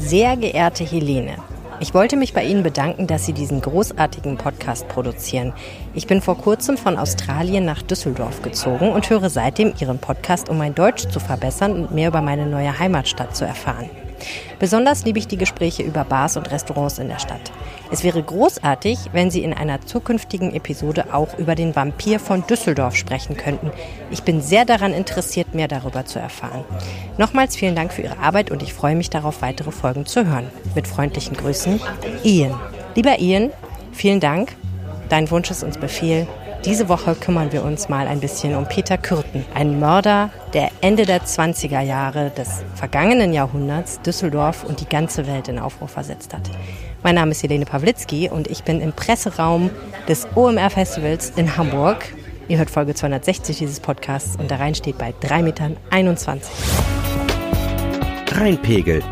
Sehr geehrte Helene, ich wollte mich bei Ihnen bedanken, dass Sie diesen großartigen Podcast produzieren. Ich bin vor kurzem von Australien nach Düsseldorf gezogen und höre seitdem Ihren Podcast, um mein Deutsch zu verbessern und mehr über meine neue Heimatstadt zu erfahren. Besonders liebe ich die Gespräche über Bars und Restaurants in der Stadt. Es wäre großartig, wenn Sie in einer zukünftigen Episode auch über den Vampir von Düsseldorf sprechen könnten. Ich bin sehr daran interessiert, mehr darüber zu erfahren. Nochmals vielen Dank für Ihre Arbeit und ich freue mich darauf, weitere Folgen zu hören. Mit freundlichen Grüßen, Ian. Lieber Ian, vielen Dank. Dein Wunsch ist uns Befehl. Diese Woche kümmern wir uns mal ein bisschen um Peter Kürten, einen Mörder, der Ende der 20er Jahre des vergangenen Jahrhunderts Düsseldorf und die ganze Welt in Aufruhr versetzt hat. Mein Name ist Helene Pawlitzki und ich bin im Presseraum des OMR Festivals in Hamburg. Ihr hört Folge 260 dieses Podcasts und der Rhein steht bei 3,21 Metern. Rheinpegel.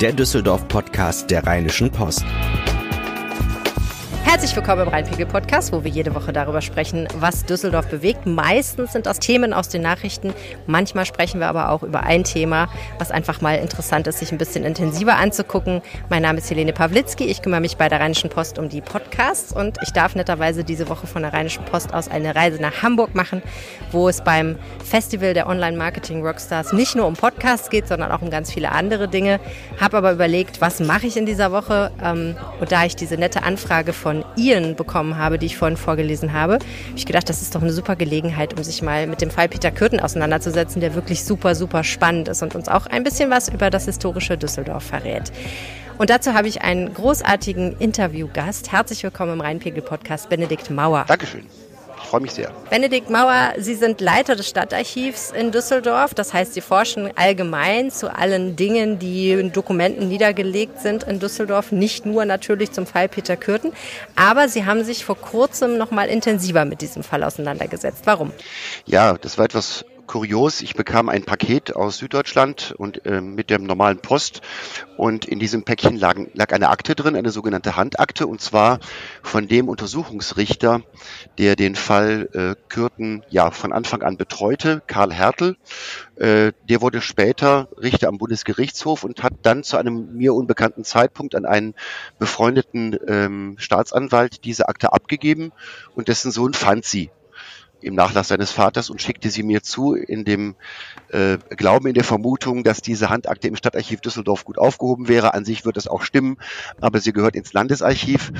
Der Düsseldorf-Podcast der Rheinischen Post. Herzlich willkommen im Rheinpegel-Podcast, wo wir jede Woche darüber sprechen, was Düsseldorf bewegt. Meistens sind das Themen aus den Nachrichten. Manchmal sprechen wir aber auch über ein Thema, was einfach mal interessant ist, sich ein bisschen intensiver anzugucken. Mein Name ist Helene Pawlitzki. Ich kümmere mich bei der Rheinischen Post um die Podcasts und ich darf netterweise diese Woche von der Rheinischen Post aus eine Reise nach Hamburg machen, wo es beim Festival der Online-Marketing-Rockstars nicht nur um Podcasts geht, sondern auch um ganz viele andere Dinge. Habe aber überlegt, was mache ich in dieser Woche? Ähm, und da ich diese nette Anfrage von von Ian bekommen habe, die ich vorhin vorgelesen habe, habe ich gedacht, das ist doch eine super Gelegenheit, um sich mal mit dem Fall Peter Kürten auseinanderzusetzen, der wirklich super, super spannend ist und uns auch ein bisschen was über das historische Düsseldorf verrät. Und dazu habe ich einen großartigen Interviewgast. Herzlich willkommen im Rheinpegel-Podcast, Benedikt Mauer. Dankeschön freue mich sehr. Benedikt Mauer, Sie sind Leiter des Stadtarchivs in Düsseldorf. Das heißt, Sie forschen allgemein zu allen Dingen, die in Dokumenten niedergelegt sind in Düsseldorf. Nicht nur natürlich zum Fall Peter Kürten. Aber Sie haben sich vor kurzem noch mal intensiver mit diesem Fall auseinandergesetzt. Warum? Ja, das war etwas kurios. Ich bekam ein Paket aus Süddeutschland und äh, mit der normalen Post und in diesem Päckchen lag, lag eine Akte drin, eine sogenannte Handakte und zwar von dem Untersuchungsrichter, der den Fall äh, Kürten ja von Anfang an betreute, Karl Hertel. Äh, der wurde später Richter am Bundesgerichtshof und hat dann zu einem mir unbekannten Zeitpunkt an einen befreundeten ähm, Staatsanwalt diese Akte abgegeben und dessen Sohn fand sie im Nachlass seines Vaters und schickte sie mir zu in dem äh, Glauben, in der Vermutung, dass diese Handakte im Stadtarchiv Düsseldorf gut aufgehoben wäre. An sich wird das auch stimmen, aber sie gehört ins Landesarchiv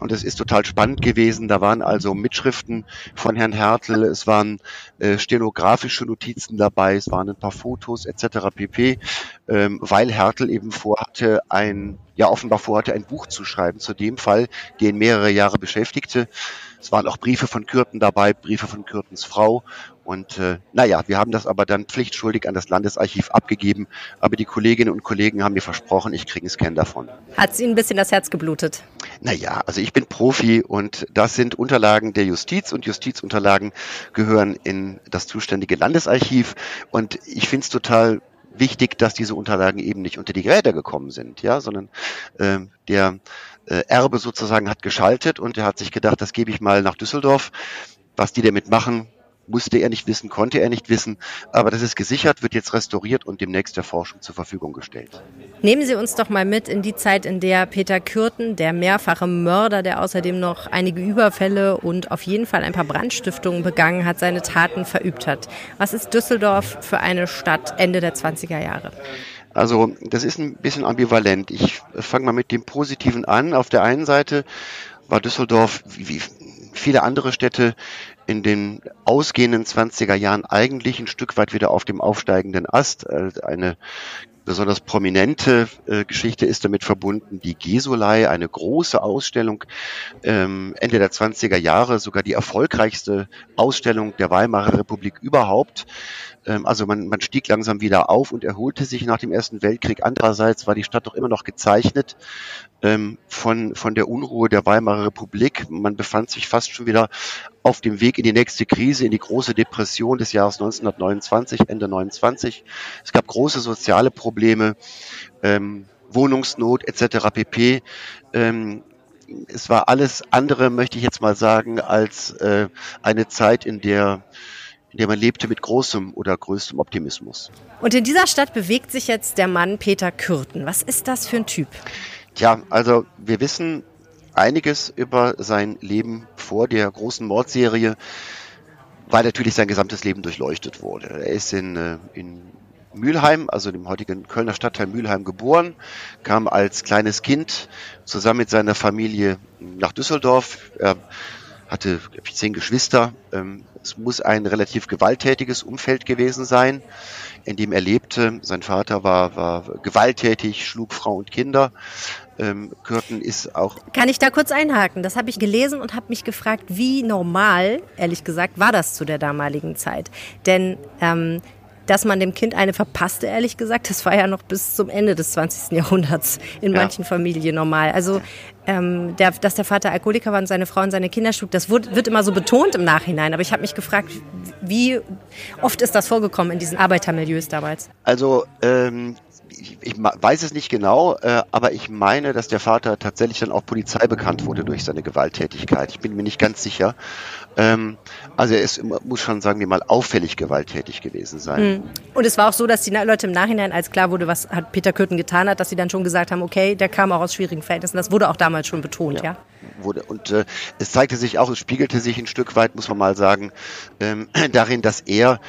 und es ist total spannend gewesen. Da waren also Mitschriften von Herrn Hertel, es waren äh, stenografische Notizen dabei, es waren ein paar Fotos etc. pp, ähm, weil Hertel eben vorhatte, ein ja offenbar vorhatte, ein Buch zu schreiben zu dem Fall, den mehrere Jahre beschäftigte. Es waren auch Briefe von Kürten dabei, Briefe von Kürtens Frau. Und äh, naja, wir haben das aber dann pflichtschuldig an das Landesarchiv abgegeben. Aber die Kolleginnen und Kollegen haben mir versprochen, ich kriege einen Scan davon. Hat es Ihnen ein bisschen das Herz geblutet? Naja, also ich bin Profi und das sind Unterlagen der Justiz und Justizunterlagen gehören in das zuständige Landesarchiv. Und ich finde es total wichtig, dass diese Unterlagen eben nicht unter die Geräte gekommen sind, ja, sondern äh, der Erbe sozusagen hat geschaltet und er hat sich gedacht, das gebe ich mal nach Düsseldorf. Was die damit machen, musste er nicht wissen, konnte er nicht wissen. Aber das ist gesichert, wird jetzt restauriert und demnächst der Forschung zur Verfügung gestellt. Nehmen Sie uns doch mal mit in die Zeit, in der Peter Kürten, der mehrfache Mörder, der außerdem noch einige Überfälle und auf jeden Fall ein paar Brandstiftungen begangen hat, seine Taten verübt hat. Was ist Düsseldorf für eine Stadt Ende der 20er Jahre? Also das ist ein bisschen ambivalent. Ich fange mal mit dem Positiven an. Auf der einen Seite war Düsseldorf wie viele andere Städte in den ausgehenden 20er Jahren eigentlich ein Stück weit wieder auf dem aufsteigenden Ast. Äh, eine besonders prominente äh, Geschichte ist damit verbunden die Gesolei, eine große Ausstellung ähm, Ende der 20er Jahre, sogar die erfolgreichste Ausstellung der Weimarer Republik überhaupt. Ähm, also man, man stieg langsam wieder auf und erholte sich nach dem Ersten Weltkrieg. Andererseits war die Stadt doch immer noch gezeichnet ähm, von, von der Unruhe der Weimarer Republik. Man befand sich fast schon wieder auf dem Weg in die nächste Krise, in die große Depression des Jahres 1929, Ende 29. Es gab große soziale Probleme, ähm, Wohnungsnot etc. pp. Ähm, es war alles andere, möchte ich jetzt mal sagen, als äh, eine Zeit, in der in der man lebte mit großem oder größtem Optimismus. Und in dieser Stadt bewegt sich jetzt der Mann Peter Kürten. Was ist das für ein Typ? Tja, also wir wissen einiges über sein Leben vor der großen Mordserie, weil natürlich sein gesamtes Leben durchleuchtet wurde. Er ist in, äh, in Mülheim, also dem heutigen Kölner Stadtteil Mülheim geboren, kam als kleines Kind zusammen mit seiner Familie nach Düsseldorf. Er hatte zehn Geschwister. Ähm, es muss ein relativ gewalttätiges Umfeld gewesen sein, in dem er lebte. Sein Vater war, war gewalttätig, schlug Frau und Kinder. Ähm, Kürten ist auch. Kann ich da kurz einhaken? Das habe ich gelesen und habe mich gefragt, wie normal, ehrlich gesagt, war das zu der damaligen Zeit? Denn ähm, dass man dem Kind eine verpasste, ehrlich gesagt, das war ja noch bis zum Ende des 20. Jahrhunderts in ja. manchen Familien normal. Also, ähm, der, dass der Vater Alkoholiker war und seine Frau und seine Kinder schlug, das wird, wird immer so betont im Nachhinein. Aber ich habe mich gefragt, wie oft ist das vorgekommen in diesen Arbeitermilieus damals? Also, ähm, ich, ich weiß es nicht genau, äh, aber ich meine, dass der Vater tatsächlich dann auch Polizei bekannt wurde durch seine Gewalttätigkeit. Ich bin mir nicht ganz sicher. Ähm, also er ist, muss schon sagen wir mal, auffällig gewalttätig gewesen sein. Mhm. Und es war auch so, dass die Leute im Nachhinein, als klar wurde, was hat Peter Kürten getan hat, dass sie dann schon gesagt haben, okay, der kam auch aus schwierigen Verhältnissen. Das wurde auch damals schon betont, ja. ja? Wurde. Und äh, es zeigte sich auch, es spiegelte sich ein Stück weit, muss man mal sagen, ähm, darin, dass er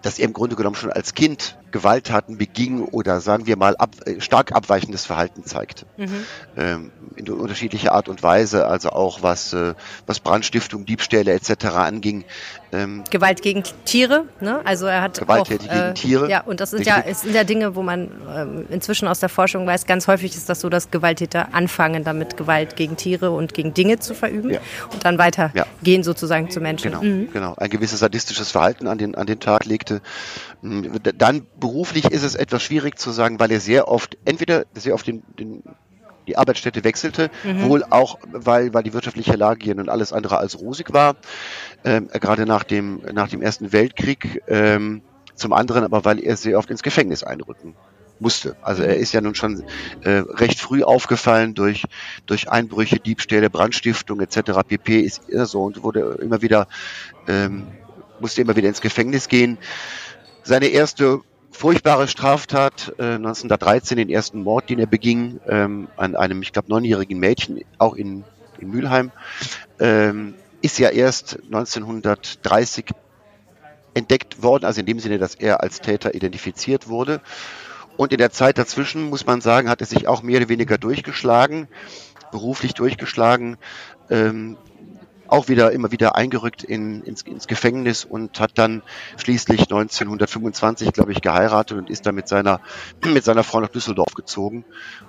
dass er im Grunde genommen schon als Kind Gewalttaten beging oder sagen wir mal ab, äh, stark abweichendes Verhalten zeigte. Mhm. Ähm, in unterschiedlicher Art und Weise, also auch was, äh, was Brandstiftung, Diebstähle etc. anging. Ähm, Gewalt gegen Tiere, ne? Also er hat Gewalttätig auch, äh, gegen Tiere. Ja, und das sind ja, es sind ja Dinge, wo man ähm, inzwischen aus der Forschung weiß, ganz häufig ist das so, dass Gewalttäter anfangen, damit Gewalt gegen Tiere und gegen Dinge zu verüben ja. und dann weitergehen ja. sozusagen zu Menschen. Genau, mhm. genau. Ein gewisses sadistisches Verhalten an den, an den Tag legte. Hm, dann beruflich ist es etwas schwierig zu sagen, weil er sehr oft, entweder sehr oft den, den die Arbeitsstätte wechselte, mhm. wohl auch, weil, weil die wirtschaftliche Lage hier nun alles andere als rosig war, ähm, gerade nach dem, nach dem Ersten Weltkrieg, ähm, zum anderen aber, weil er sehr oft ins Gefängnis einrücken musste. Also er ist ja nun schon äh, recht früh aufgefallen durch, durch Einbrüche, Diebstähle, Brandstiftung etc. pp. ist er so und wurde immer wieder, ähm, musste immer wieder ins Gefängnis gehen. Seine erste furchtbare Straftat äh, 1913, den ersten Mord, den er beging ähm, an einem, ich glaube, neunjährigen Mädchen, auch in, in Mülheim, ähm, ist ja erst 1930 entdeckt worden, also in dem Sinne, dass er als Täter identifiziert wurde. Und in der Zeit dazwischen, muss man sagen, hat er sich auch mehr oder weniger durchgeschlagen, beruflich durchgeschlagen. Ähm, auch wieder immer wieder eingerückt in, ins, ins Gefängnis und hat dann schließlich 1925, glaube ich, geheiratet und ist dann mit seiner mit seiner Frau nach Düsseldorf gezogen,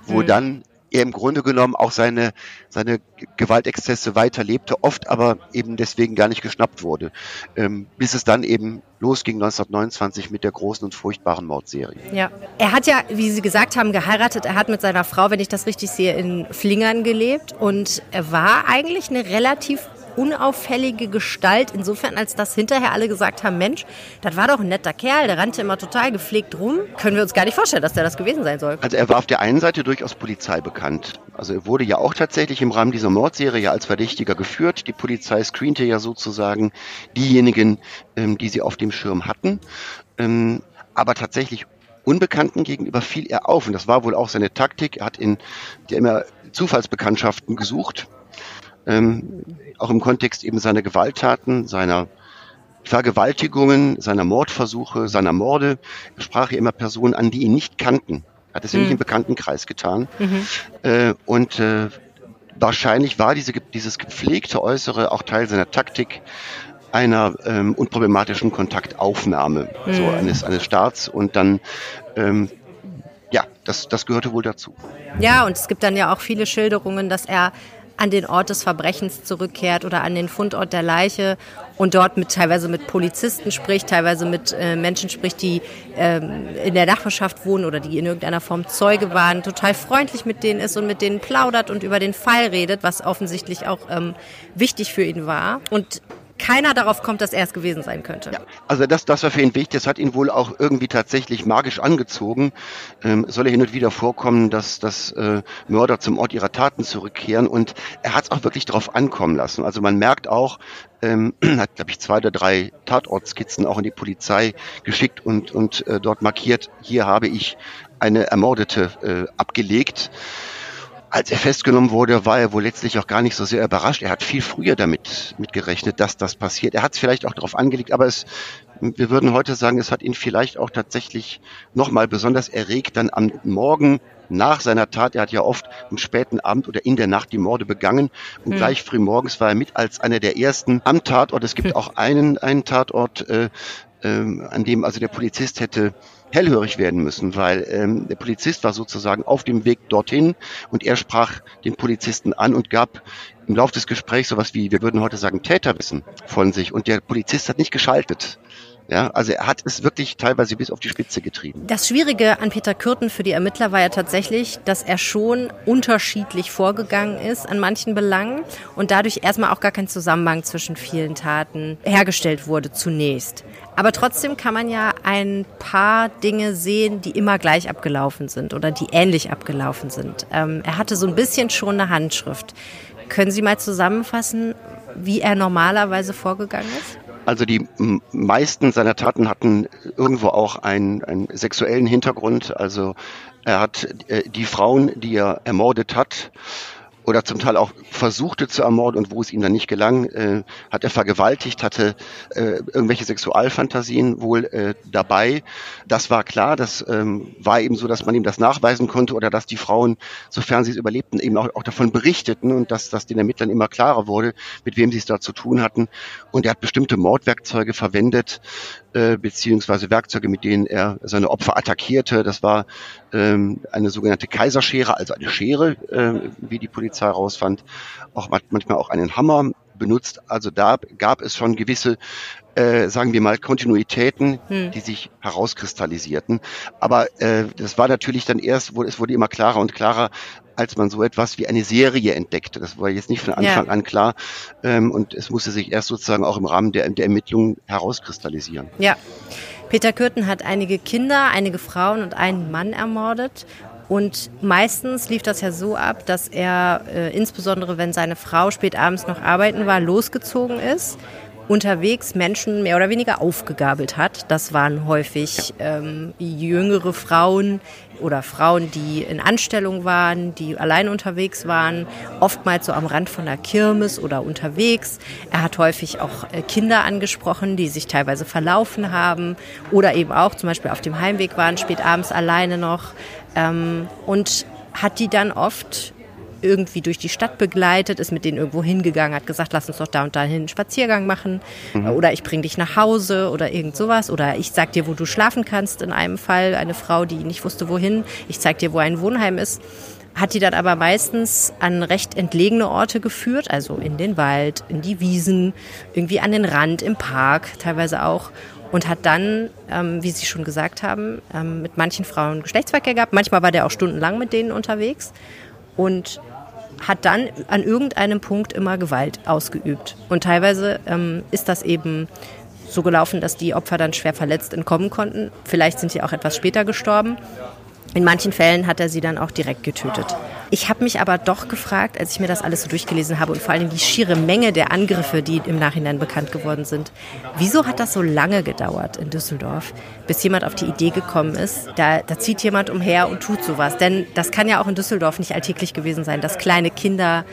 wo mhm. dann er im Grunde genommen auch seine, seine Gewaltexzesse weiterlebte, oft aber eben deswegen gar nicht geschnappt wurde, ähm, bis es dann eben losging 1929 mit der großen und furchtbaren Mordserie. Ja, er hat ja, wie Sie gesagt haben, geheiratet. Er hat mit seiner Frau, wenn ich das richtig sehe, in Flingern gelebt und er war eigentlich eine relativ unauffällige Gestalt, insofern als dass hinterher alle gesagt haben, Mensch, das war doch ein netter Kerl, der rannte immer total gepflegt rum. Können wir uns gar nicht vorstellen, dass der das gewesen sein soll. Also er war auf der einen Seite durchaus Polizei bekannt. Also er wurde ja auch tatsächlich im Rahmen dieser Mordserie als Verdächtiger geführt. Die Polizei screente ja sozusagen diejenigen, ähm, die sie auf dem Schirm hatten. Ähm, aber tatsächlich Unbekannten gegenüber fiel er auf. Und das war wohl auch seine Taktik. Er hat in der immer Zufallsbekanntschaften gesucht ähm, auch im Kontext eben seiner Gewalttaten, seiner Vergewaltigungen, seiner Mordversuche, seiner Morde, sprach er immer Personen an, die ihn nicht kannten. Hat es ja mhm. nicht im Bekanntenkreis getan. Mhm. Äh, und äh, wahrscheinlich war diese, dieses gepflegte Äußere auch Teil seiner Taktik einer ähm, unproblematischen Kontaktaufnahme mhm. so eines, eines Staats und dann ähm, ja, das, das gehörte wohl dazu. Ja, und es gibt dann ja auch viele Schilderungen, dass er an den Ort des Verbrechens zurückkehrt oder an den Fundort der Leiche und dort mit teilweise mit Polizisten spricht, teilweise mit äh, Menschen spricht, die ähm, in der Nachbarschaft wohnen oder die in irgendeiner Form Zeuge waren, total freundlich mit denen ist und mit denen plaudert und über den Fall redet, was offensichtlich auch ähm, wichtig für ihn war. Und keiner darauf kommt, dass er es gewesen sein könnte. Ja, also das, das war für ihn wichtig. Das hat ihn wohl auch irgendwie tatsächlich magisch angezogen. Ähm, soll er hin und wieder vorkommen, dass, dass äh, Mörder zum Ort ihrer Taten zurückkehren. Und er hat es auch wirklich darauf ankommen lassen. Also man merkt auch, ähm, hat, glaube ich, zwei oder drei Tatortskizzen auch in die Polizei geschickt und, und äh, dort markiert, hier habe ich eine Ermordete äh, abgelegt. Als er festgenommen wurde, war er wohl letztlich auch gar nicht so sehr überrascht. Er hat viel früher damit mitgerechnet, dass das passiert. Er hat es vielleicht auch darauf angelegt, aber es, wir würden heute sagen, es hat ihn vielleicht auch tatsächlich nochmal besonders erregt, dann am Morgen nach seiner Tat, er hat ja oft am späten Abend oder in der Nacht die Morde begangen und hm. gleich früh morgens war er mit als einer der ersten am Tatort. Es gibt hm. auch einen, einen Tatort, äh, äh, an dem also der Polizist hätte hellhörig werden müssen, weil ähm, der Polizist war sozusagen auf dem Weg dorthin und er sprach den Polizisten an und gab im Laufe des Gesprächs sowas wie, wir würden heute sagen, Täterwissen von sich und der Polizist hat nicht geschaltet. Ja, also er hat es wirklich teilweise bis auf die Spitze getrieben. Das Schwierige an Peter Kürten für die Ermittler war ja tatsächlich, dass er schon unterschiedlich vorgegangen ist an manchen Belangen und dadurch erstmal auch gar kein Zusammenhang zwischen vielen Taten hergestellt wurde zunächst. Aber trotzdem kann man ja ein paar Dinge sehen, die immer gleich abgelaufen sind oder die ähnlich abgelaufen sind. Ähm, er hatte so ein bisschen schon eine Handschrift. Können Sie mal zusammenfassen, wie er normalerweise vorgegangen ist? Also die meisten seiner Taten hatten irgendwo auch einen, einen sexuellen Hintergrund. Also er hat äh, die Frauen, die er ermordet hat, oder zum Teil auch versuchte zu ermorden und wo es ihm dann nicht gelang, äh, hat er vergewaltigt, hatte äh, irgendwelche Sexualfantasien wohl äh, dabei. Das war klar, das ähm, war eben so, dass man ihm das nachweisen konnte oder dass die Frauen, sofern sie es überlebten, eben auch, auch davon berichteten und dass das den Ermittlern immer klarer wurde, mit wem sie es da zu tun hatten. Und er hat bestimmte Mordwerkzeuge verwendet, äh, beziehungsweise Werkzeuge, mit denen er seine Opfer attackierte. Das war ähm, eine sogenannte Kaiserschere, also eine Schere, äh, wie die Polizei herausfand, auch manchmal auch einen Hammer benutzt. Also da gab es schon gewisse, äh, sagen wir mal, Kontinuitäten, hm. die sich herauskristallisierten. Aber äh, das war natürlich dann erst, wo es wurde immer klarer und klarer, als man so etwas wie eine Serie entdeckte. Das war jetzt nicht von Anfang ja. an klar. Ähm, und es musste sich erst sozusagen auch im Rahmen der, der Ermittlungen herauskristallisieren. Ja. Peter Kürten hat einige Kinder, einige Frauen und einen Mann ermordet. Und meistens lief das ja so ab, dass er, äh, insbesondere wenn seine Frau spät abends noch arbeiten war, losgezogen ist unterwegs Menschen mehr oder weniger aufgegabelt hat. Das waren häufig ähm, jüngere Frauen oder Frauen, die in Anstellung waren, die allein unterwegs waren, oftmals so am Rand von der Kirmes oder unterwegs. Er hat häufig auch äh, Kinder angesprochen, die sich teilweise verlaufen haben oder eben auch zum Beispiel auf dem Heimweg waren, spät abends alleine noch ähm, und hat die dann oft irgendwie durch die Stadt begleitet, ist mit denen irgendwo hingegangen, hat gesagt, lass uns doch da und dahin einen Spaziergang machen. Mhm. oder ich bring dich nach Hause oder irgend sowas. Oder ich sag dir, wo du schlafen kannst in einem Fall, eine Frau, die nicht wusste wohin, ich zeig dir, wo ein Wohnheim ist. Hat die dann aber meistens an recht entlegene Orte geführt, also in den Wald, in die Wiesen, irgendwie an den Rand, im Park teilweise auch. Und hat dann, ähm, wie Sie schon gesagt haben, ähm, mit manchen Frauen Geschlechtsverkehr gehabt. Manchmal war der auch stundenlang mit denen unterwegs. Und hat dann an irgendeinem Punkt immer Gewalt ausgeübt. Und teilweise ähm, ist das eben so gelaufen, dass die Opfer dann schwer verletzt entkommen konnten. Vielleicht sind sie auch etwas später gestorben. In manchen Fällen hat er sie dann auch direkt getötet. Ich habe mich aber doch gefragt, als ich mir das alles so durchgelesen habe und vor allem die schiere Menge der Angriffe, die im Nachhinein bekannt geworden sind, wieso hat das so lange gedauert in Düsseldorf, bis jemand auf die Idee gekommen ist, da, da zieht jemand umher und tut sowas. Denn das kann ja auch in Düsseldorf nicht alltäglich gewesen sein, dass kleine Kinder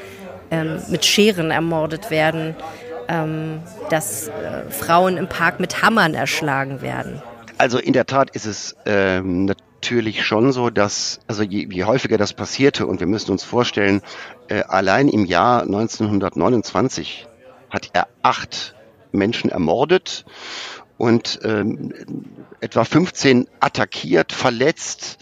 ähm, mit Scheren ermordet werden, ähm, dass äh, Frauen im Park mit Hammern erschlagen werden. Also in der Tat ist es ähm, natürlich schon so, dass, also je, je häufiger das passierte, und wir müssen uns vorstellen, äh, allein im Jahr 1929 hat er acht Menschen ermordet und ähm, etwa 15 attackiert, verletzt,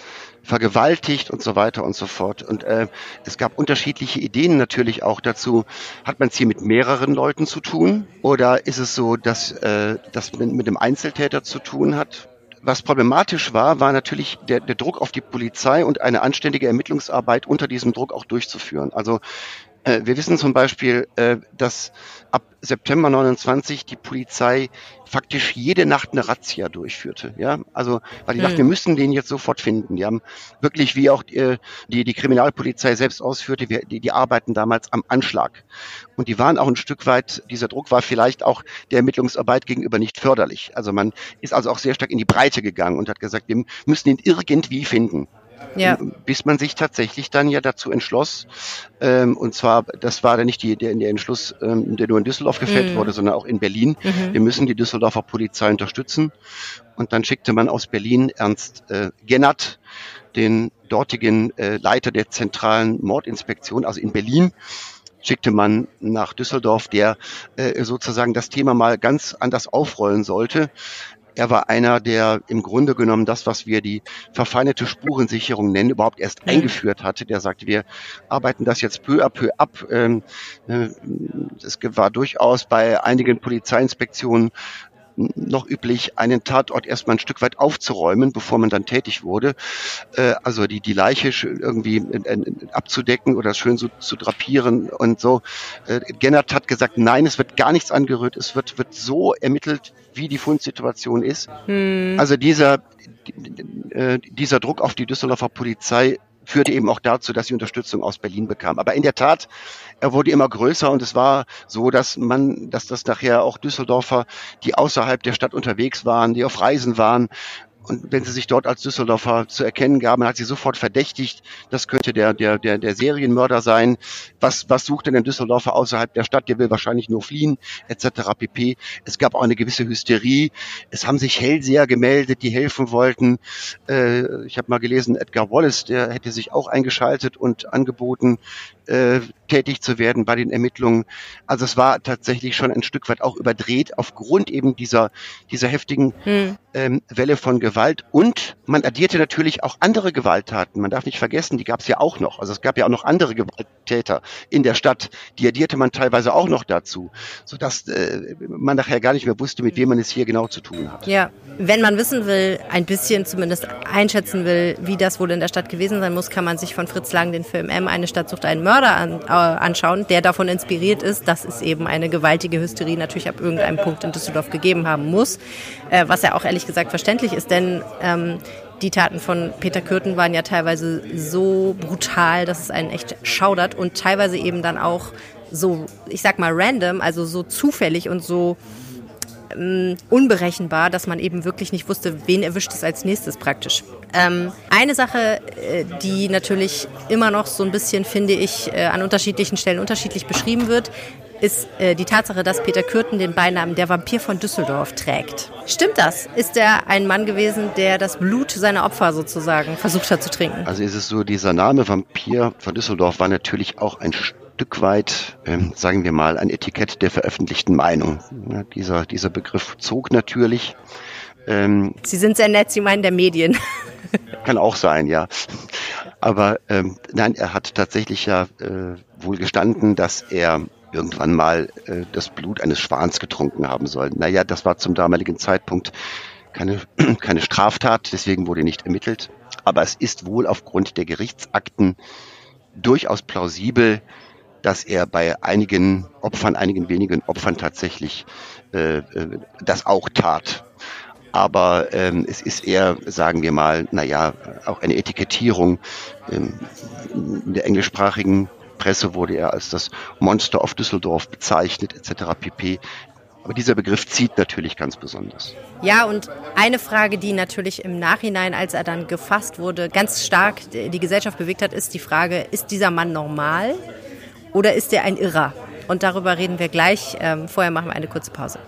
vergewaltigt und so weiter und so fort. Und äh, es gab unterschiedliche Ideen natürlich auch dazu. Hat man es hier mit mehreren Leuten zu tun oder ist es so, dass äh, das mit, mit dem Einzeltäter zu tun hat? Was problematisch war, war natürlich der, der Druck auf die Polizei und eine anständige Ermittlungsarbeit unter diesem Druck auch durchzuführen. Also wir wissen zum Beispiel, äh, dass ab September 29 die Polizei faktisch jede Nacht eine Razzia durchführte. Ja, also weil die hm. dachten, wir müssen den jetzt sofort finden. Die haben wirklich, wie auch die, die, die Kriminalpolizei selbst ausführte, die, die arbeiten damals am Anschlag. Und die waren auch ein Stück weit, dieser Druck war vielleicht auch der Ermittlungsarbeit gegenüber nicht förderlich. Also man ist also auch sehr stark in die Breite gegangen und hat gesagt, wir müssen ihn irgendwie finden. Ja. Bis man sich tatsächlich dann ja dazu entschloss, ähm, und zwar, das war dann nicht die, der, der Entschluss, ähm, der nur in Düsseldorf gefällt mhm. wurde, sondern auch in Berlin. Mhm. Wir müssen die Düsseldorfer Polizei unterstützen. Und dann schickte man aus Berlin Ernst äh, Gennert, den dortigen äh, Leiter der zentralen Mordinspektion, also in Berlin, schickte man nach Düsseldorf, der äh, sozusagen das Thema mal ganz anders aufrollen sollte. Er war einer, der im Grunde genommen das, was wir die verfeinerte Spurensicherung nennen, überhaupt erst eingeführt hatte. Der sagte, wir arbeiten das jetzt peu à peu ab. Ähm, äh, es war durchaus bei einigen Polizeiinspektionen noch üblich, einen Tatort erstmal ein Stück weit aufzuräumen, bevor man dann tätig wurde. Äh, also die, die Leiche irgendwie abzudecken oder schön so zu drapieren und so. Äh, Gennert hat gesagt, nein, es wird gar nichts angerührt, es wird, wird so ermittelt, wie die Fundsituation ist. Hm. Also dieser, äh, dieser Druck auf die Düsseldorfer Polizei führte eben auch dazu, dass sie Unterstützung aus Berlin bekam. Aber in der Tat, er wurde immer größer und es war so, dass man, dass das nachher auch Düsseldorfer, die außerhalb der Stadt unterwegs waren, die auf Reisen waren, und wenn sie sich dort als Düsseldorfer zu erkennen gaben, hat sie sofort verdächtigt, das könnte der, der, der, der Serienmörder sein. Was, was sucht denn ein Düsseldorfer außerhalb der Stadt? Der will wahrscheinlich nur fliehen, etc. pp. Es gab auch eine gewisse Hysterie. Es haben sich Hellseher gemeldet, die helfen wollten. Äh, ich habe mal gelesen, Edgar Wallace, der hätte sich auch eingeschaltet und angeboten, äh, tätig zu werden bei den Ermittlungen. Also es war tatsächlich schon ein Stück weit auch überdreht aufgrund eben dieser, dieser heftigen hm. ähm, Welle von Gewalt. Und man addierte natürlich auch andere Gewalttaten. Man darf nicht vergessen, die gab es ja auch noch. Also es gab ja auch noch andere Gewalttäter in der Stadt. Die addierte man teilweise auch noch dazu, sodass äh, man nachher gar nicht mehr wusste, mit wem man es hier genau zu tun hat. Ja, wenn man wissen will, ein bisschen zumindest einschätzen will, wie das wohl in der Stadt gewesen sein muss, kann man sich von Fritz Lang den Film M, eine Stadt sucht einen Mörder an, anschauen, der davon inspiriert ist, dass es eben eine gewaltige Hysterie natürlich ab irgendeinem Punkt in Düsseldorf gegeben haben muss, äh, was ja auch ehrlich gesagt verständlich ist, denn ähm, die Taten von Peter Kürten waren ja teilweise so brutal, dass es einen echt schaudert und teilweise eben dann auch so, ich sag mal random, also so zufällig und so ähm, unberechenbar, dass man eben wirklich nicht wusste, wen erwischt es als nächstes praktisch. Ähm, eine Sache, äh, die natürlich immer noch so ein bisschen, finde ich, äh, an unterschiedlichen Stellen unterschiedlich beschrieben wird, ist äh, die Tatsache, dass Peter Kürten den Beinamen der Vampir von Düsseldorf trägt. Stimmt das? Ist er ein Mann gewesen, der das Blut seiner Opfer sozusagen versucht hat zu trinken? Also ist es so, dieser Name Vampir von Düsseldorf war natürlich auch ein Stück weit, ähm, sagen wir mal, ein Etikett der veröffentlichten Meinung. Ja, dieser, dieser Begriff zog natürlich. Ähm, Sie sind sehr nett, Sie meinen der Medien. kann auch sein, ja. Aber ähm, nein, er hat tatsächlich ja äh, wohl gestanden, dass er irgendwann mal äh, das Blut eines Schwans getrunken haben soll. Naja, das war zum damaligen Zeitpunkt keine, keine Straftat, deswegen wurde nicht ermittelt. Aber es ist wohl aufgrund der Gerichtsakten durchaus plausibel, dass er bei einigen Opfern, einigen wenigen Opfern tatsächlich äh, äh, das auch tat. Aber ähm, es ist eher, sagen wir mal, naja, auch eine Etikettierung. Ähm, in der englischsprachigen Presse wurde er als das Monster of Düsseldorf bezeichnet, etc. pp. Aber dieser Begriff zieht natürlich ganz besonders. Ja, und eine Frage, die natürlich im Nachhinein, als er dann gefasst wurde, ganz stark die Gesellschaft bewegt hat, ist die Frage, ist dieser Mann normal? Oder ist er ein Irrer? Und darüber reden wir gleich. Ähm, vorher machen wir eine kurze Pause.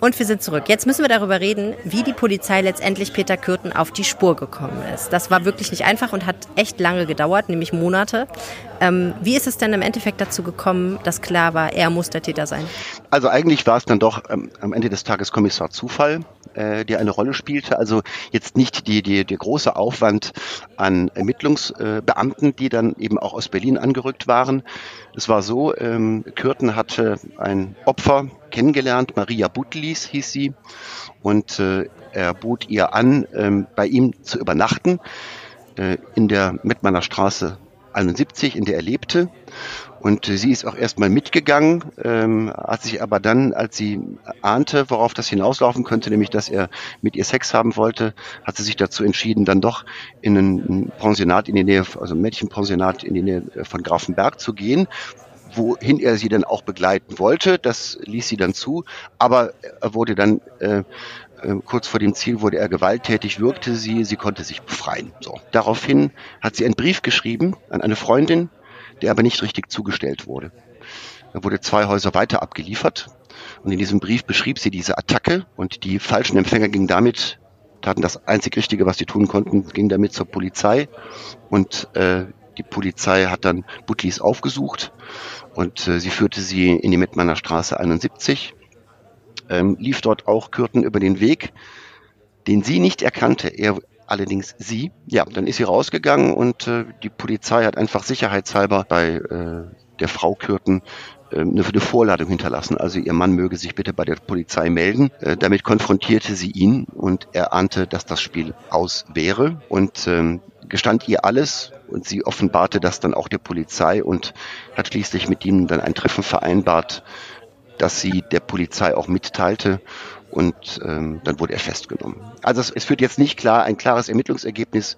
Und wir sind zurück. Jetzt müssen wir darüber reden, wie die Polizei letztendlich Peter Kürten auf die Spur gekommen ist. Das war wirklich nicht einfach und hat echt lange gedauert, nämlich Monate. Ähm, wie ist es denn im Endeffekt dazu gekommen, dass klar war, er muss der Täter sein? Also eigentlich war es dann doch ähm, am Ende des Tages Kommissar Zufall, äh, der eine Rolle spielte. Also jetzt nicht die, die, der große Aufwand an Ermittlungsbeamten, äh, die dann eben auch aus Berlin angerückt waren. Es war so, ähm, Kürten hatte ein Opfer kennengelernt, Maria Butlis hieß sie, und äh, er bot ihr an, ähm, bei ihm zu übernachten. äh, in der Mettmanner Straße 71, in der er lebte. Und sie ist auch erstmal mitgegangen, ähm, hat sich aber dann, als sie ahnte, worauf das hinauslaufen könnte, nämlich dass er mit ihr Sex haben wollte, hat sie sich dazu entschieden, dann doch in ein Pensionat in die Nähe, also ein Mädchenpensionat in die Nähe von Grafenberg zu gehen, wohin er sie dann auch begleiten wollte. Das ließ sie dann zu, aber er wurde dann äh, kurz vor dem Ziel wurde er gewalttätig, wirkte sie, sie konnte sich befreien. So. Daraufhin hat sie einen Brief geschrieben an eine Freundin, der aber nicht richtig zugestellt wurde. Er wurde zwei Häuser weiter abgeliefert und in diesem Brief beschrieb sie diese Attacke und die falschen Empfänger gingen damit, taten das einzig Richtige, was sie tun konnten, gingen damit zur Polizei und äh, die Polizei hat dann Butlis aufgesucht und äh, sie führte sie in die Mettmanner Straße 71, ähm, lief dort auch Kürten über den Weg, den sie nicht erkannte. Er allerdings sie. Ja, dann ist sie rausgegangen und äh, die Polizei hat einfach sicherheitshalber bei äh, der Frau Kürten äh, eine, eine Vorladung hinterlassen. Also ihr Mann möge sich bitte bei der Polizei melden. Äh, damit konfrontierte sie ihn und er ahnte, dass das Spiel aus wäre und ähm, gestand ihr alles und sie offenbarte das dann auch der Polizei und hat schließlich mit ihnen dann ein Treffen vereinbart, das sie der Polizei auch mitteilte und ähm, dann wurde er festgenommen. Also es, es führt jetzt nicht klar ein klares Ermittlungsergebnis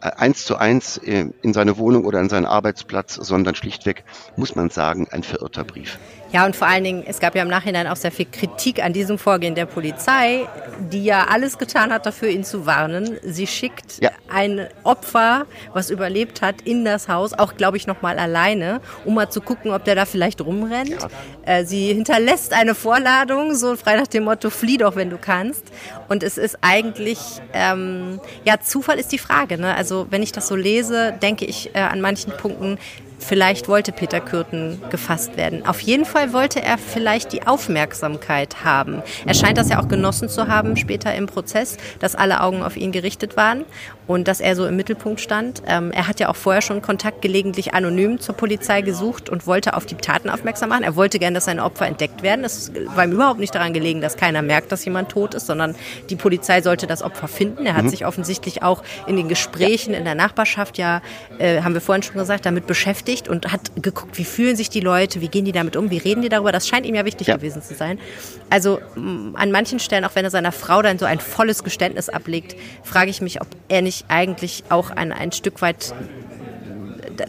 äh, eins zu eins äh, in seine Wohnung oder in seinen Arbeitsplatz, sondern schlichtweg, muss man sagen, ein verirrter Brief. Ja, und vor allen Dingen, es gab ja im Nachhinein auch sehr viel Kritik an diesem Vorgehen der Polizei, die ja alles getan hat dafür, ihn zu warnen. Sie schickt ja. ein Opfer, was überlebt hat, in das Haus, auch glaube ich nochmal alleine, um mal zu gucken, ob der da vielleicht rumrennt. Ja. Äh, sie hinterlässt eine Vorladung, so frei nach dem Motto, flieh doch, wenn du kannst. Und es ist eigentlich, ähm, ja, Zufall ist die Frage. Ne? Also wenn ich das so lese, denke ich äh, an manchen Punkten, Vielleicht wollte Peter Kürten gefasst werden. Auf jeden Fall wollte er vielleicht die Aufmerksamkeit haben. Er scheint das ja auch genossen zu haben später im Prozess, dass alle Augen auf ihn gerichtet waren und dass er so im Mittelpunkt stand. Ähm, er hat ja auch vorher schon Kontakt gelegentlich anonym zur Polizei gesucht und wollte auf die Taten aufmerksam machen. Er wollte gerne, dass seine Opfer entdeckt werden. Es war ihm überhaupt nicht daran gelegen, dass keiner merkt, dass jemand tot ist, sondern die Polizei sollte das Opfer finden. Er hat mhm. sich offensichtlich auch in den Gesprächen in der Nachbarschaft ja, äh, haben wir vorhin schon gesagt, damit beschäftigt beschäftigt und hat geguckt, wie fühlen sich die Leute, wie gehen die damit um, wie reden die darüber. Das scheint ihm ja wichtig ja. gewesen zu sein. Also an manchen Stellen, auch wenn er seiner Frau dann so ein volles Geständnis ablegt, frage ich mich, ob er nicht eigentlich auch ein, ein Stück weit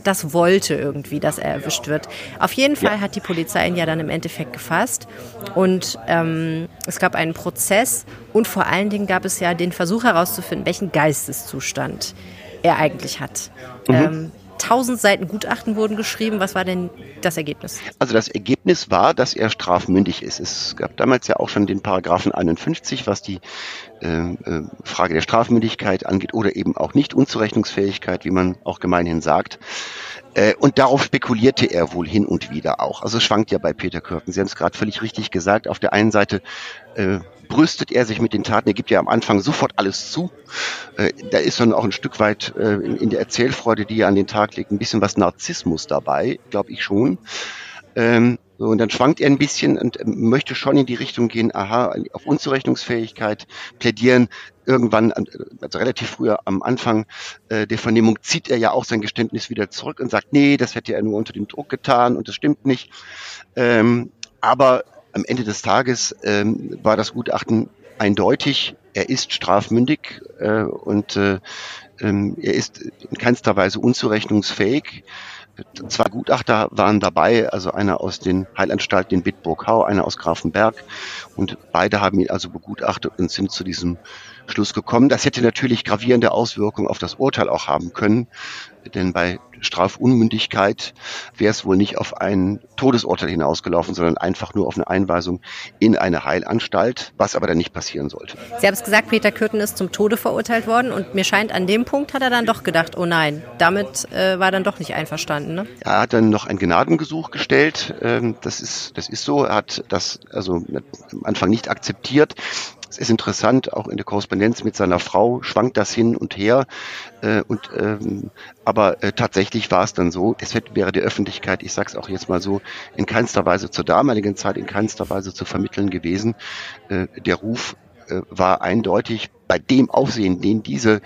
das wollte irgendwie, dass er erwischt wird. Auf jeden Fall ja. hat die Polizei ihn ja dann im Endeffekt gefasst und ähm, es gab einen Prozess und vor allen Dingen gab es ja den Versuch herauszufinden, welchen Geisteszustand er eigentlich hat. Mhm. Ähm, 1000 Seiten Gutachten wurden geschrieben. Was war denn das Ergebnis? Also das Ergebnis war, dass er strafmündig ist. Es gab damals ja auch schon den Paragraphen 51, was die äh, äh, Frage der Strafmündigkeit angeht oder eben auch nicht Unzurechnungsfähigkeit, wie man auch gemeinhin sagt. Äh, und darauf spekulierte er wohl hin und wieder auch. Also es schwankt ja bei Peter Kürten. Sie haben es gerade völlig richtig gesagt. Auf der einen Seite äh, brüstet er sich mit den Taten. Er gibt ja am Anfang sofort alles zu. Äh, da ist dann auch ein Stück weit äh, in der Erzählfreude, die er an den Tag legt, ein bisschen was Narzissmus dabei, glaube ich schon. Ähm, und dann schwankt er ein bisschen und äh, möchte schon in die Richtung gehen, aha, auf Unzurechnungsfähigkeit plädieren. Irgendwann, also relativ früher am Anfang äh, der Vernehmung, zieht er ja auch sein Geständnis wieder zurück und sagt, nee, das hätte er nur unter dem Druck getan und das stimmt nicht. Ähm, aber am Ende des Tages ähm, war das Gutachten eindeutig. Er ist strafmündig äh, und äh, ähm, er ist in keinster Weise unzurechnungsfähig. Zwei Gutachter waren dabei, also einer aus den Heilanstalten in Bitburg-Hau, einer aus Grafenberg. Und beide haben ihn also begutachtet und sind zu diesem Schluss gekommen. Das hätte natürlich gravierende Auswirkungen auf das Urteil auch haben können, denn bei Strafunmündigkeit wäre es wohl nicht auf ein Todesurteil hinausgelaufen, sondern einfach nur auf eine Einweisung in eine Heilanstalt, was aber dann nicht passieren sollte. Sie haben es gesagt, Peter Kürten ist zum Tode verurteilt worden und mir scheint, an dem Punkt hat er dann doch gedacht, oh nein, damit äh, war er dann doch nicht einverstanden. Ne? Er hat dann noch ein Gnadengesuch gestellt. Ähm, das ist, das ist so. Er hat das also am Anfang nicht akzeptiert. Es ist interessant, auch in der Korrespondenz mit seiner Frau schwankt das hin und her. Äh, und, ähm, aber äh, tatsächlich war es dann so, es wäre die Öffentlichkeit, ich sage es auch jetzt mal so, in keinster Weise zur damaligen Zeit, in keinster Weise zu vermitteln gewesen. Äh, der Ruf äh, war eindeutig bei dem Aufsehen, den diese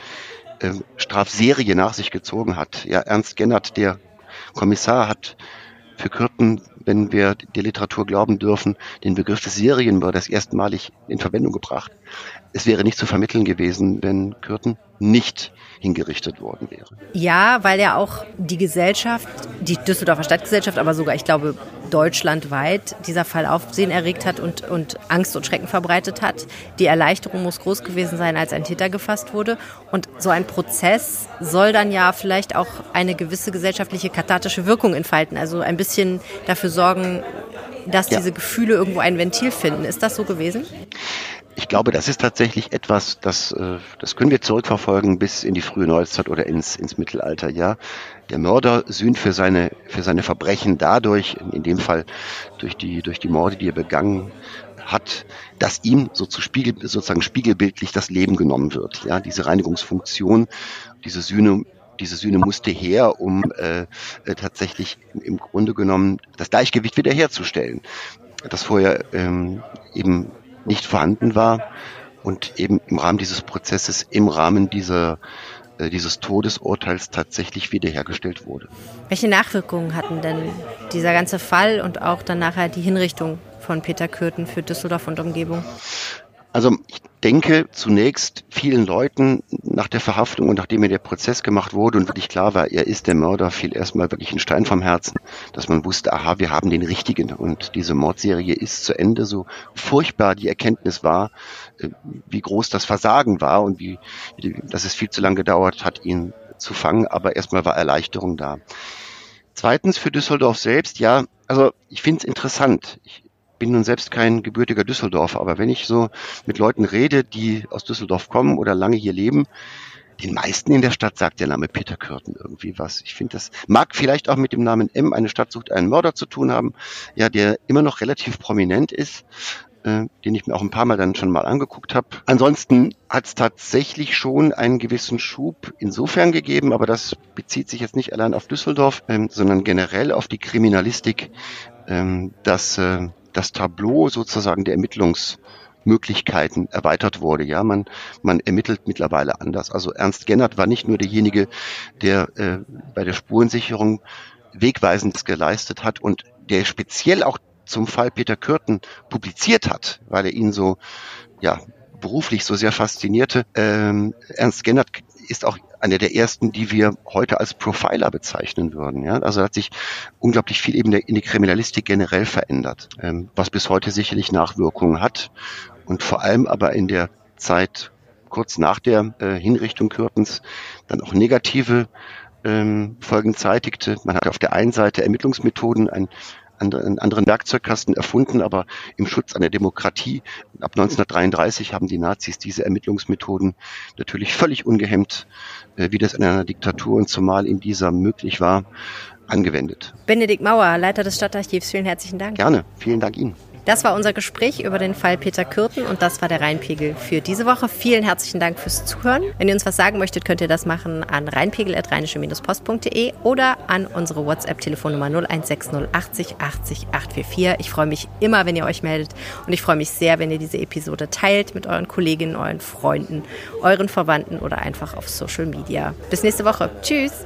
äh, Strafserie nach sich gezogen hat. Ja, Ernst Gennert, der Kommissar, hat für Kürten, wenn wir der Literatur glauben dürfen, den Begriff des Serienmörders erstmalig in Verwendung gebracht. Es wäre nicht zu vermitteln gewesen, wenn Kürten nicht hingerichtet worden wäre. Ja, weil ja auch die Gesellschaft, die Düsseldorfer Stadtgesellschaft, aber sogar, ich glaube, deutschlandweit dieser Fall Aufsehen erregt hat und, und Angst und Schrecken verbreitet hat. Die Erleichterung muss groß gewesen sein, als ein Täter gefasst wurde. Und so ein Prozess soll dann ja vielleicht auch eine gewisse gesellschaftliche kathartische Wirkung entfalten. Also ein bisschen dafür sorgen, dass ja. diese Gefühle irgendwo ein Ventil finden. Ist das so gewesen? Ich glaube, das ist tatsächlich etwas, das, äh, das können wir zurückverfolgen bis in die frühe Neuzeit oder ins, ins Mittelalter. Ja, der Mörder sühnt für seine für seine Verbrechen dadurch, in dem Fall durch die durch die Morde, die er begangen hat, dass ihm so zu Spiegel, sozusagen spiegelbildlich das Leben genommen wird. Ja, diese Reinigungsfunktion, diese Sühne diese Sühne musste her, um äh, äh, tatsächlich im Grunde genommen das Gleichgewicht wiederherzustellen, das vorher ähm, eben nicht vorhanden war und eben im Rahmen dieses Prozesses, im Rahmen dieser äh, dieses Todesurteils tatsächlich wiederhergestellt wurde. Welche Nachwirkungen hatten denn dieser ganze Fall und auch dann nachher die Hinrichtung von Peter Kürten für Düsseldorf und Umgebung? Also ich denke zunächst vielen Leuten nach der Verhaftung und nachdem mir der Prozess gemacht wurde und wirklich klar war, er ist der Mörder, fiel erstmal wirklich ein Stein vom Herzen, dass man wusste, aha, wir haben den Richtigen und diese Mordserie ist zu Ende. So furchtbar die Erkenntnis war, äh, wie groß das Versagen war und wie, dass es viel zu lange gedauert hat, ihn zu fangen, aber erstmal war Erleichterung da. Zweitens für Düsseldorf selbst, ja, also ich finde es interessant. Ich, bin nun selbst kein gebürtiger Düsseldorfer, aber wenn ich so mit Leuten rede, die aus Düsseldorf kommen oder lange hier leben, den meisten in der Stadt sagt der Name Peter Kürten irgendwie was. Ich finde, das mag vielleicht auch mit dem Namen M, eine Stadt sucht einen Mörder zu tun haben, ja, der immer noch relativ prominent ist, äh, den ich mir auch ein paar Mal dann schon mal angeguckt habe. Ansonsten hat es tatsächlich schon einen gewissen Schub insofern gegeben, aber das bezieht sich jetzt nicht allein auf Düsseldorf, ähm, sondern generell auf die Kriminalistik, ähm, dass äh, das Tableau sozusagen der Ermittlungsmöglichkeiten erweitert wurde. Ja, man, man ermittelt mittlerweile anders. Also Ernst Gennert war nicht nur derjenige, der äh, bei der Spurensicherung Wegweisendes geleistet hat und der speziell auch zum Fall Peter Kürten publiziert hat, weil er ihn so ja beruflich so sehr faszinierte. Ähm, Ernst Gennert ist auch einer der ersten, die wir heute als Profiler bezeichnen würden. Ja? Also hat sich unglaublich viel eben in die Kriminalistik generell verändert, ähm, was bis heute sicherlich Nachwirkungen hat und vor allem aber in der Zeit kurz nach der äh, Hinrichtung Kürtens dann auch negative ähm, Folgen zeitigte. Man hat auf der einen Seite Ermittlungsmethoden, ein einen anderen Werkzeugkasten erfunden, aber im Schutz einer Demokratie. Ab 1933 haben die Nazis diese Ermittlungsmethoden natürlich völlig ungehemmt, äh, wie das in einer Diktatur und zumal in dieser möglich war, angewendet. Benedikt Mauer, Leiter des Stadtarchivs, vielen herzlichen Dank. Gerne, vielen Dank Ihnen. Das war unser Gespräch über den Fall Peter Kürten und das war der Rheinpegel für diese Woche. Vielen herzlichen Dank fürs Zuhören. Wenn ihr uns was sagen möchtet, könnt ihr das machen an rheinpegel.rheinische-post.de oder an unsere WhatsApp-Telefonnummer 0160 80 80 844. Ich freue mich immer, wenn ihr euch meldet und ich freue mich sehr, wenn ihr diese Episode teilt mit euren Kolleginnen, euren Freunden, euren Verwandten oder einfach auf Social Media. Bis nächste Woche. Tschüss.